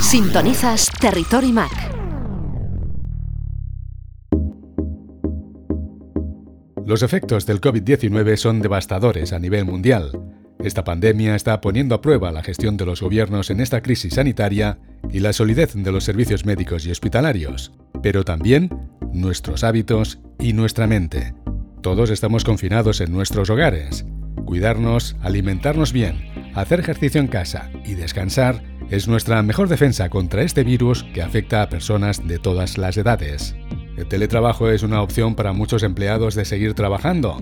Sintonizas Territory Mac. Los efectos del COVID-19 son devastadores a nivel mundial. Esta pandemia está poniendo a prueba la gestión de los gobiernos en esta crisis sanitaria y la solidez de los servicios médicos y hospitalarios, pero también nuestros hábitos y nuestra mente. Todos estamos confinados en nuestros hogares. Cuidarnos, alimentarnos bien, hacer ejercicio en casa y descansar es nuestra mejor defensa contra este virus que afecta a personas de todas las edades. El teletrabajo es una opción para muchos empleados de seguir trabajando.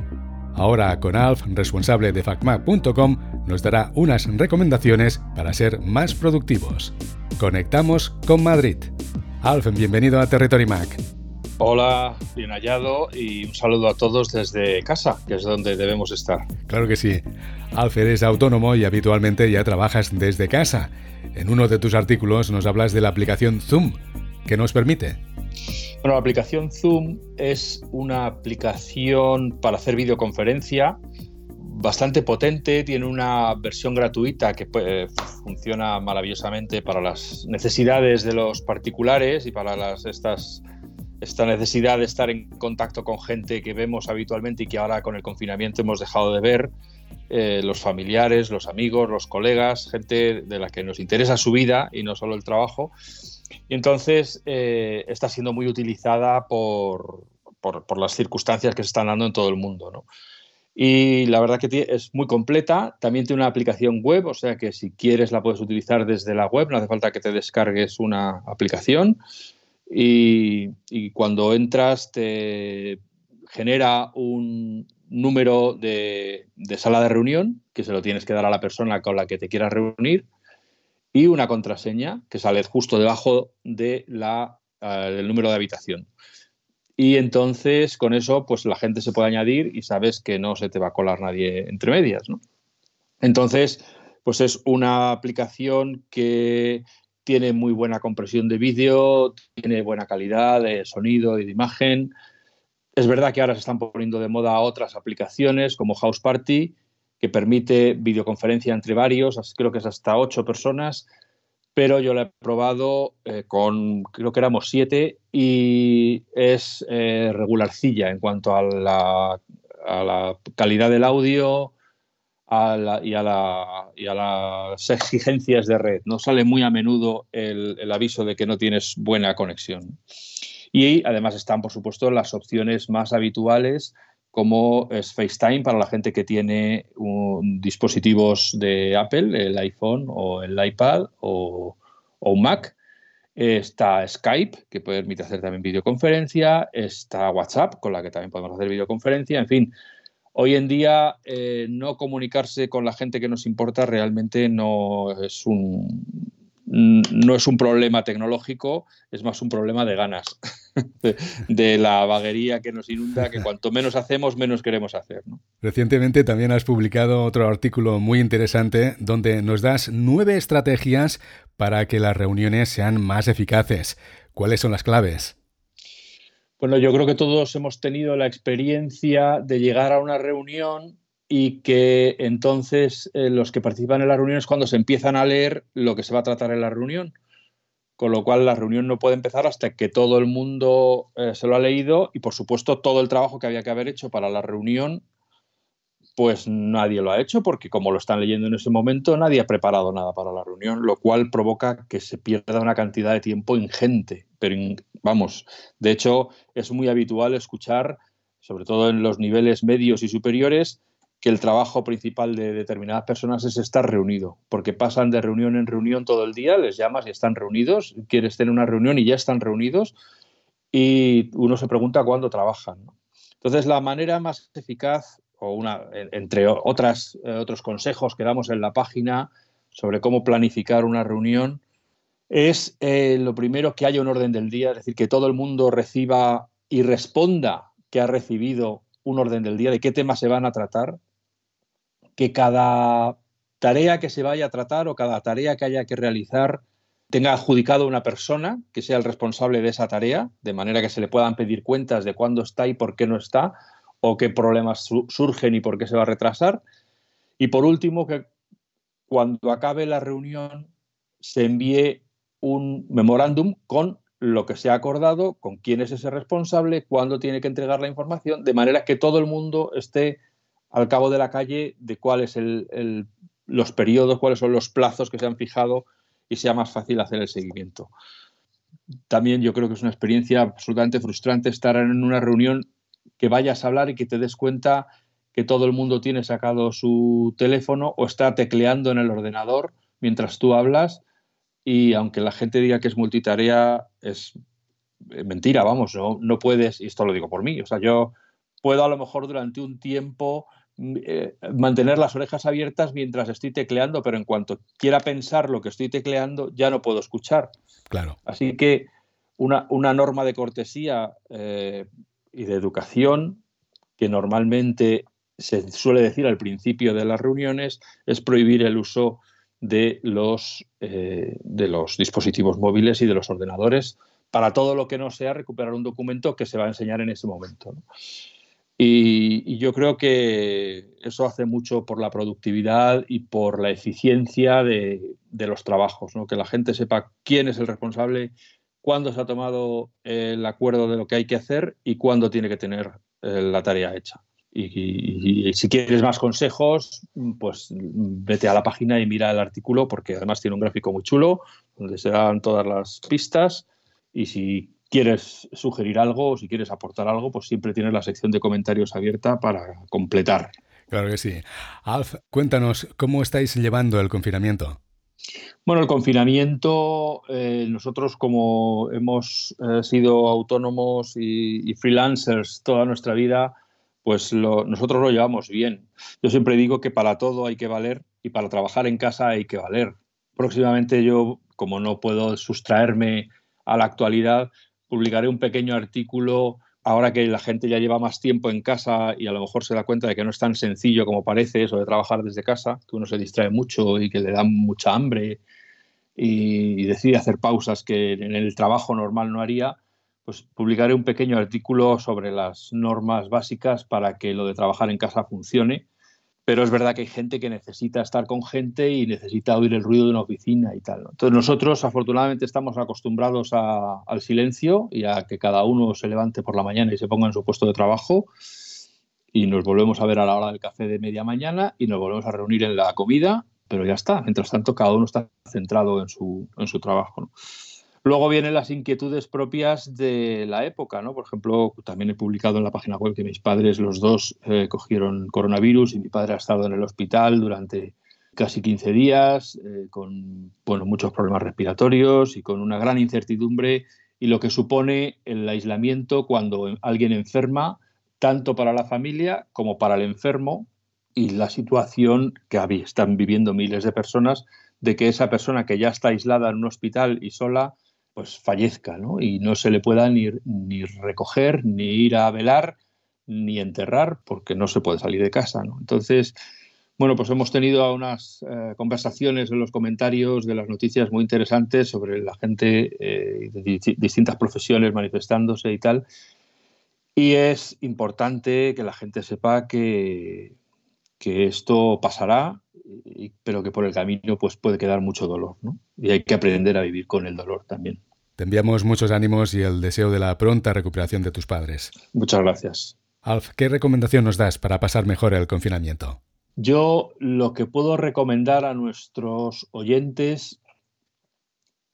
Ahora con Alf, responsable de facmac.com, nos dará unas recomendaciones para ser más productivos. Conectamos con Madrid. Alf, bienvenido a Territory Mac. Hola, bien hallado y un saludo a todos desde casa, que es donde debemos estar. Claro que sí. Alf, eres autónomo y habitualmente ya trabajas desde casa. En uno de tus artículos nos hablas de la aplicación Zoom, que nos permite. Bueno, la aplicación Zoom es una aplicación para hacer videoconferencia bastante potente, tiene una versión gratuita que funciona maravillosamente para las necesidades de los particulares y para las, estas esta necesidad de estar en contacto con gente que vemos habitualmente y que ahora con el confinamiento hemos dejado de ver, eh, los familiares, los amigos, los colegas, gente de la que nos interesa su vida y no solo el trabajo. Y entonces eh, está siendo muy utilizada por, por, las circunstancias que se están dando en todo el mundo. ¿no? Y la verdad que es muy completa. También tiene una aplicación web, o sea que si quieres la puedes utilizar desde la web, no hace falta que te descargues una aplicación y, cuando entras te genera un número de, sala de reunión que se lo tienes que dar a la persona con la que te quieras reunir y una contraseña que sale justo debajo de la, eh, del número de habitación. Y entonces con eso pues la gente se puede añadir y sabes que no se te va a colar nadie entre medias. Entonces pues es una aplicación que tiene muy buena compresión de vídeo, tiene buena calidad de sonido y de imagen. Es verdad que ahora se están poniendo de moda otras aplicaciones como House Party, que permite videoconferencia entre varios, creo que es hasta ocho personas, pero yo la he probado eh, con, creo que éramos siete, y es eh, regularcilla en cuanto a la, a la calidad del audio, y, a las exigencias de red. No sale muy a menudo el, aviso de que no tienes buena conexión. Y además están, por supuesto, las opciones más habituales como es FaceTime para la gente que tiene dispositivos de Apple, el iPhone o el iPad o, un Mac. Está Skype, que permite hacer también videoconferencia. Está WhatsApp, con la que también podemos hacer videoconferencia. En fin, Hoy en día eh, no comunicarse con la gente que nos importa realmente no es un no es un problema tecnológico, es más un problema de ganas, de, la vaguería que nos inunda, que cuanto menos hacemos, menos queremos hacer. Recientemente también has publicado otro artículo muy interesante donde nos das nueve estrategias para que las reuniones sean más eficaces. ¿Cuáles son las claves? Bueno, yo creo que todos hemos tenido la experiencia de llegar a una reunión y que entonces eh, los que participan en la reunión es cuando se empiezan a leer lo que se va a tratar en la reunión. Con lo cual la reunión no puede empezar hasta que todo el mundo eh, se lo ha leído y por supuesto todo el trabajo que había que haber hecho para la reunión pues nadie lo ha hecho porque como lo están leyendo en ese momento nadie ha preparado nada para la reunión, lo cual provoca que se pierda una cantidad de tiempo ingente. Pero vamos, de hecho es muy habitual escuchar, sobre todo en los niveles medios y superiores, que el trabajo principal de determinadas personas es estar reunido, porque pasan de reunión en reunión todo el día, les llamas y están reunidos, quieres tener una reunión y ya están reunidos, y uno se pregunta cuándo trabajan. Entonces, la manera más eficaz o una, entre otras, eh, otros consejos que damos en la página sobre cómo planificar una reunión, es eh, lo primero que haya un orden del día, es decir, que todo el mundo reciba y responda que ha recibido un orden del día, de qué temas se van a tratar, que cada tarea que se vaya a tratar o cada tarea que haya que realizar tenga adjudicado una persona que sea el responsable de esa tarea, de manera que se le puedan pedir cuentas de cuándo está y por qué no está, o qué problemas surgen y por qué se va a retrasar. Y por último, que cuando acabe la reunión se envíe un memorándum con lo que se ha acordado, con quién es ese responsable, cuándo tiene que entregar la información, de manera que todo el mundo esté al cabo de la calle de cuáles el, los periodos, cuáles son los plazos que se han fijado y sea más fácil hacer el seguimiento. También yo creo que es una experiencia absolutamente frustrante estar en una reunión que vayas a hablar y que te des cuenta que todo el mundo tiene sacado su teléfono o está tecleando en el ordenador mientras tú hablas y aunque la gente diga que es multitarea, es eh, mentira, vamos, no, no puedes, y esto lo digo por mí, o sea, yo puedo a lo mejor durante un tiempo mm, eh, mantener las orejas abiertas mientras estoy tecleando, pero en cuanto quiera pensar lo que estoy tecleando, ya no puedo escuchar. Claro. Así que una, una norma de cortesía eh, y de educación que normalmente se suele decir al principio de las reuniones es prohibir el uso de los, eh, de los dispositivos móviles y de los ordenadores para todo lo que no sea recuperar un documento que se va a enseñar en ese momento. Y, yo creo que eso hace mucho por la productividad y por la eficiencia de, los trabajos, que la gente sepa quién es el responsable, cuándo se ha tomado el acuerdo de lo que hay que hacer y cuándo tiene que tener eh, la tarea hecha. Y, si quieres más consejos, pues vete a la página y mira el artículo porque además tiene un gráfico muy chulo donde se dan todas las pistas y si quieres sugerir algo o si quieres aportar algo, pues siempre tienes la sección de comentarios abierta para completar. Claro que sí. Alf, cuéntanos, ¿cómo estáis llevando el confinamiento? Bueno, el confinamiento, eh, nosotros como hemos eh, sido autónomos y, freelancers toda nuestra vida, pues nosotros lo llevamos bien. Yo siempre digo que para todo hay que valer y para trabajar en casa hay que valer. Próximamente yo, como no puedo sustraerme a la actualidad, publicaré un pequeño artículo ahora que la gente ya lleva más tiempo en casa y a lo mejor se da cuenta de que no es tan sencillo como parece eso de trabajar desde casa, que uno se distrae mucho y que le da mucha hambre y, decide hacer pausas que en el trabajo normal no haría, pues publicaré un pequeño artículo sobre las normas básicas para que lo de trabajar en casa funcione. Pero es verdad que hay gente que necesita estar con gente y necesita oír el ruido de una oficina y tal. Entonces nosotros afortunadamente estamos acostumbrados al silencio y a que cada uno se levante por la mañana y se ponga en su puesto de trabajo y nos volvemos a ver a la hora del café de media mañana y nos volvemos a reunir en la comida, pero ya está. Mientras tanto, cada uno está centrado en su, en su trabajo. Luego vienen las inquietudes propias de la época, ¿no? Por ejemplo, también he publicado en la página web que mis padres, los dos, eh, cogieron coronavirus y mi padre ha estado en el hospital durante casi 15 días, eh, con bueno, muchos problemas respiratorios y con una gran incertidumbre y lo que supone el aislamiento cuando alguien enferma, tanto para la familia como para el enfermo, y la situación que están viviendo miles de personas de que esa persona que ya está aislada en un hospital y sola pues fallezca, ¿no? Y no se le pueda ni, ni recoger, ni ir a velar, ni enterrar, porque no se puede salir de casa, ¿no? Entonces, bueno, pues hemos tenido unas eh, conversaciones en los comentarios de las noticias muy interesantes sobre la gente eh, de distintas profesiones manifestándose y tal. Y es importante que la gente sepa que, que esto pasará, pero que por el camino pues, puede quedar mucho dolor. ¿no? Y hay que aprender a vivir con el dolor también. Te enviamos muchos ánimos y el deseo de la pronta recuperación de tus padres. Muchas gracias. Alf, ¿qué recomendación nos das para pasar mejor el confinamiento? Yo lo que puedo recomendar a nuestros oyentes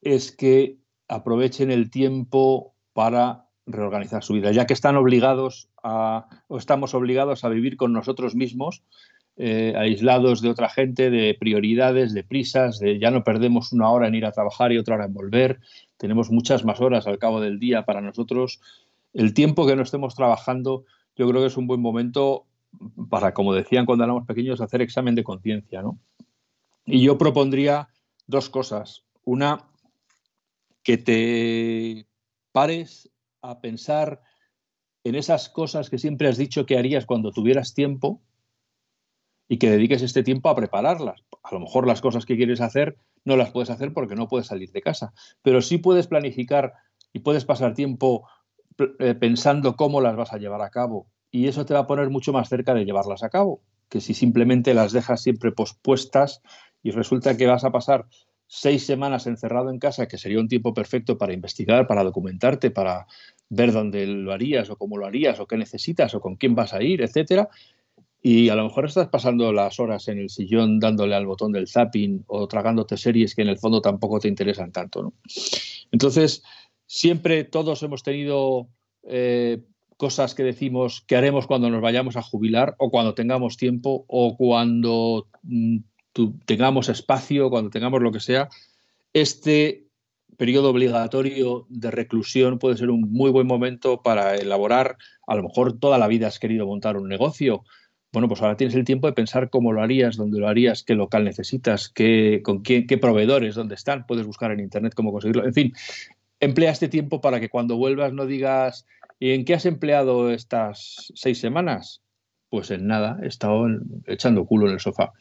es que aprovechen el tiempo para reorganizar su vida, ya que están obligados a, o estamos obligados a vivir con nosotros mismos, eh, aislados de otra gente, de prioridades, de prisas, de ya no perdemos una hora en ir a trabajar y otra hora en volver, tenemos muchas más horas al cabo del día para nosotros. El tiempo que no estemos trabajando, yo creo que es un buen momento para, como decían cuando éramos pequeños, hacer examen de conciencia. ¿no? Y yo propondría dos cosas. Una, que te pares a pensar en esas cosas que siempre has dicho que harías cuando tuvieras tiempo y que dediques este tiempo a prepararlas. A lo mejor las cosas que quieres hacer no las puedes hacer porque no puedes salir de casa, pero sí puedes planificar y puedes pasar tiempo eh, pensando cómo las vas a llevar a cabo y eso te va a poner mucho más cerca de llevarlas a cabo que si simplemente las dejas siempre pospuestas y resulta que vas a pasar seis semanas encerrado en casa, que sería un tiempo perfecto para investigar, para documentarte, para ver dónde lo harías o cómo lo harías o qué necesitas o con quién vas a ir, etcétera. Y a lo mejor estás pasando las horas en el sillón dándole al botón del zapping o tragándote series que en el fondo tampoco te interesan tanto. Entonces, siempre todos hemos tenido eh, cosas que decimos que haremos cuando nos vayamos a jubilar o cuando tengamos tiempo o cuando mm, tengamos espacio, cuando tengamos lo que sea. Este periodo obligatorio de reclusión puede ser un muy buen momento para elaborar, a lo mejor toda la vida has querido montar un negocio. Bueno, pues ahora tienes el tiempo de pensar cómo lo harías, dónde lo harías, qué local necesitas, qué, con qué, qué proveedores, dónde están, puedes buscar en internet cómo conseguirlo. En fin, emplea este tiempo para que cuando vuelvas no digas, ¿y en qué has empleado estas seis semanas? Pues en nada, he estado echando culo en el sofá.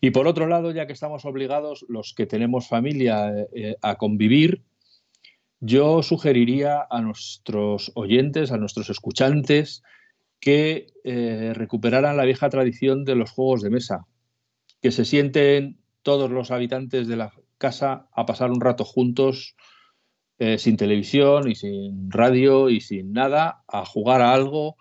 Y por otro lado, ya que estamos obligados, los que tenemos familia, eh, a convivir, yo sugeriría a nuestros oyentes, a nuestros escuchantes, que eh, recuperaran la vieja tradición de los juegos de mesa, que se sienten todos los habitantes de la casa a pasar un rato juntos, eh, sin televisión y sin radio y sin nada, a jugar a algo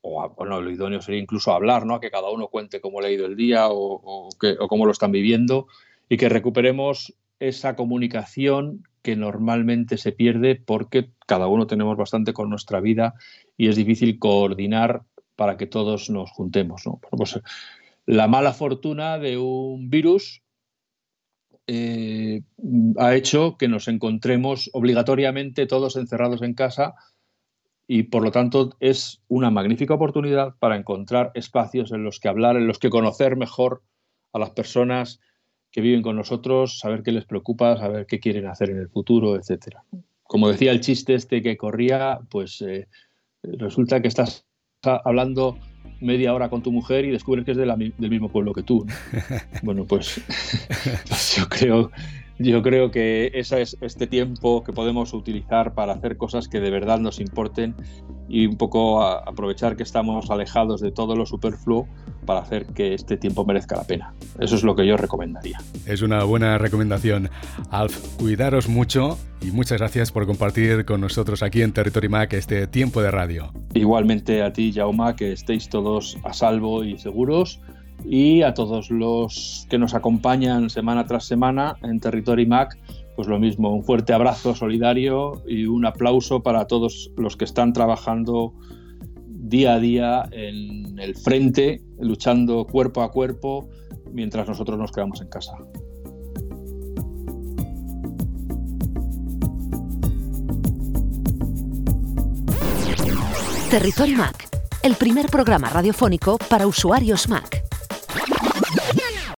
o bueno, lo idóneo sería incluso hablar, ¿no? A que cada uno cuente cómo le ha ido el día o, cómo lo están viviendo y que recuperemos esa comunicación que normalmente se pierde porque cada uno tenemos bastante con nuestra vida y es difícil coordinar para que todos nos juntemos. ¿no? Pues, la mala fortuna de un virus eh, ha hecho que nos encontremos obligatoriamente todos encerrados en casa y por lo tanto es una magnífica oportunidad para encontrar espacios en los que hablar, en los que conocer mejor a las personas que viven con nosotros, saber qué les preocupa, saber qué quieren hacer en el futuro, etcétera. Como decía el chiste este que corría, pues eh, resulta que estás hablando media hora con tu mujer y descubres que es del mismo pueblo que tú. bueno, pues, pues yo creo yo creo que ese es este tiempo que podemos utilizar para hacer cosas que de verdad nos importen y un poco aprovechar que estamos alejados de todo lo superfluo para hacer que este tiempo merezca la pena. Eso es lo que yo recomendaría. Es una buena recomendación. Alf, cuidaros mucho y muchas gracias por compartir con nosotros aquí en Territory Mac este tiempo de radio. Igualmente a ti, Jauma, que estéis a salvo y seguros y a todos los que nos acompañan semana tras semana en Territory Mac, pues lo mismo, un fuerte abrazo solidario y un aplauso para todos los que están trabajando día a día en el frente, luchando cuerpo a cuerpo, mientras nosotros nos quedamos en casa. Territory Mac, el primer programa radiofónico para usuarios Mac.